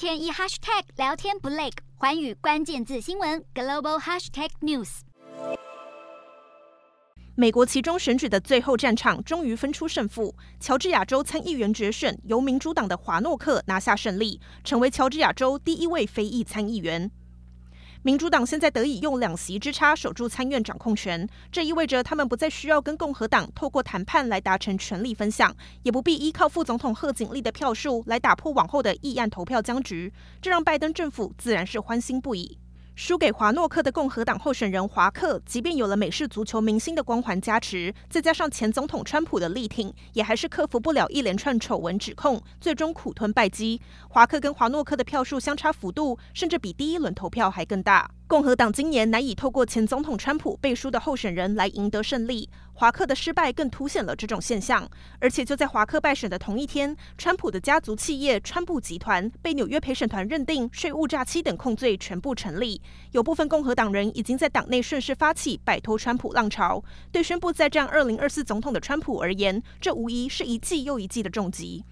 天一 hashtag 聊天不累，环宇关键字新闻 global hashtag news。美国其中选举的最后战场终于分出胜负，乔治亚州参议员决选由民主党的华诺克拿下胜利，成为乔治亚州第一位非裔参议员。民主党现在得以用两席之差守住参院掌控权，这意味着他们不再需要跟共和党透过谈判来达成权力分享，也不必依靠副总统贺锦丽的票数来打破往后的议案投票僵局，这让拜登政府自然是欢欣不已。输给华诺克的共和党候选人华克，即便有了美式足球明星的光环加持，再加上前总统川普的力挺，也还是克服不了一连串丑闻指控，最终苦吞败绩。华克跟华诺克的票数相差幅度，甚至比第一轮投票还更大。共和党今年难以透过前总统川普背书的候选人来赢得胜利，华克的失败更凸显了这种现象。而且就在华克败选的同一天，川普的家族企业川普集团被纽约陪审团认定税务诈欺等控罪全部成立。有部分共和党人已经在党内顺势发起摆脱川普浪潮。对宣布再战二零二四总统的川普而言，这无疑是一记又一记的重击。